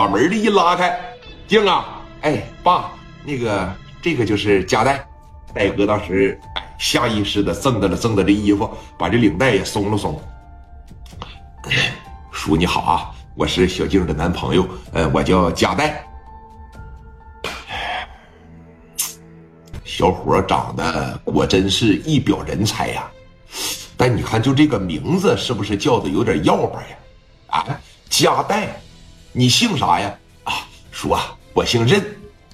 把门的一拉开，静啊，哎，爸，那个这个就是夹带。戴哥当时哎下意识的挣的了挣的这衣服，把这领带也松了松。叔你好啊，我是小静的男朋友，呃，我叫夹带。小伙长得果真是一表人才呀，但你看就这个名字是不是叫的有点要吧呀？啊，夹带，你姓啥呀？啊，叔啊，我姓任，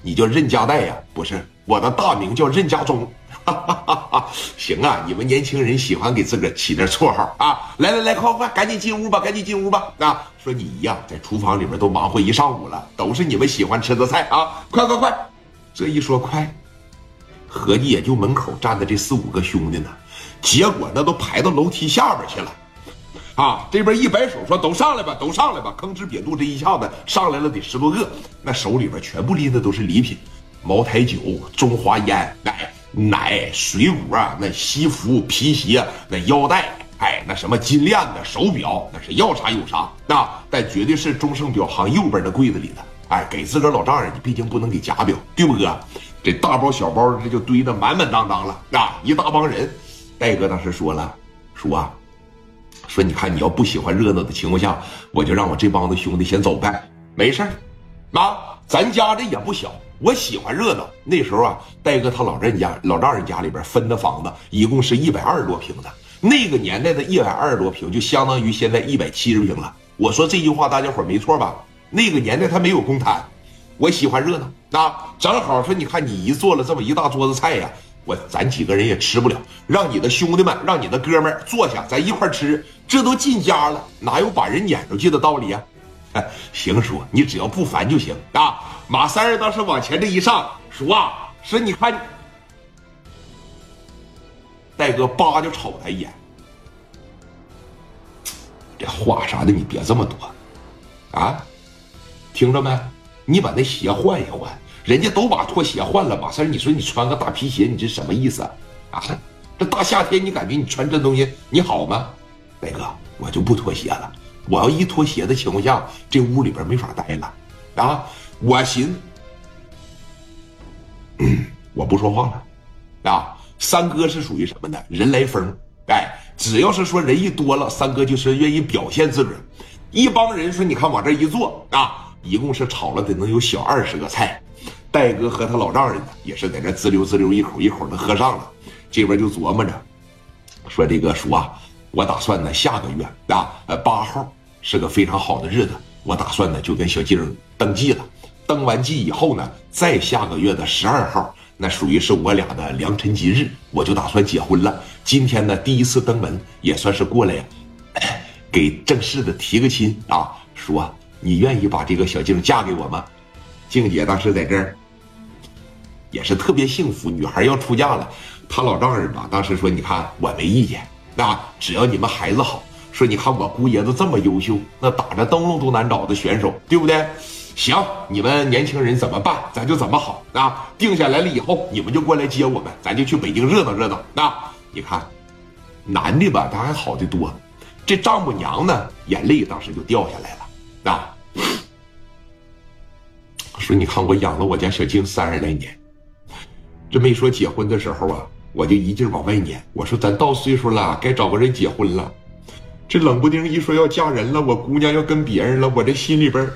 你叫任家代呀？不是，我的大名叫任家忠。行啊，你们年轻人喜欢给自个儿起点绰号啊！来来来，快快，赶紧进屋吧，赶紧进屋吧！啊，说你呀，在厨房里面都忙活一上午了，都是你们喜欢吃的菜啊！快快快，这一说快。合计也就门口站的这四五个兄弟呢，结果那都排到楼梯下边去了，啊，这边一摆手说都上来吧，都上来吧，吭哧瘪肚这一下子上来了得十多个，那手里边全部拎的都是礼品，茅台酒、中华烟、奶、奶、水果，那西服、皮鞋、那腰带，哎，那什么金链子、手表，那是要啥有啥，那但绝对是中盛表行右边的柜子里的，哎，给自个儿老丈人，你毕竟不能给假表，对不哥？这大包小包这就堆得满满当当了啊！一大帮人，戴哥当时说了，说啊，说你看你要不喜欢热闹的情况下，我就让我这帮子兄弟先走呗，没事儿，啊，咱家这也不小，我喜欢热闹。那时候啊，戴哥他老丈人家老丈人家里边分的房子一共是一百二十多平的，那个年代的一百二十多平就相当于现在一百七十平了。我说这句话大家伙没错吧？那个年代他没有公摊。我喜欢热闹啊，正好说，你看你一做了这么一大桌子菜呀，我咱几个人也吃不了，让你的兄弟们，让你的哥们坐下，咱一块吃，这都进家了，哪有把人撵出去的道理啊？哎？行叔，你只要不烦就行啊。马三儿当时往前这一上，叔啊，说你看，戴哥叭就瞅他一眼，这话啥的你别这么多，啊，听着没？你把那鞋换一换，人家都把拖鞋换了。马三，你说你穿个大皮鞋，你这什么意思啊？啊，这大夏天你感觉你穿这东西你好吗？大哥，我就不脱鞋了。我要一脱鞋的情况下，这屋里边没法待了。啊，我寻，我不说话了。啊，三哥是属于什么呢？人来疯，哎，只要是说人一多了，三哥就是愿意表现自个儿。一帮人说，你看往这一坐啊。一共是炒了得能有小二十个菜，戴哥和他老丈人呢，也是在这滋溜滋溜一口一口的喝上了。这边就琢磨着，说这个叔啊，我打算呢下个月啊，呃八号是个非常好的日子，我打算呢就跟小静登记了。登完记以后呢，再下个月的十二号，那属于是我俩的良辰吉日，我就打算结婚了。今天呢第一次登门，也算是过来呀给正式的提个亲啊，叔啊。你愿意把这个小静嫁给我吗？静姐当时在这儿也是特别幸福，女孩要出嫁了，她老丈人吧，当时说：“你看我没意见，那只要你们孩子好。”说：“你看我姑爷子这么优秀，那打着灯笼都难找的选手，对不对？”行，你们年轻人怎么办，咱就怎么好啊！定下来了以后，你们就过来接我们，咱就去北京热闹热闹。那你看，男的吧，他还好的多，这丈母娘呢，眼泪当时就掉下来了。啊，说你看我养了我家小静三十来年，这没说结婚的时候啊，我就一劲往外撵。我说咱到岁数了，该找个人结婚了。这冷不丁一说要嫁人了，我姑娘要跟别人了，我这心里边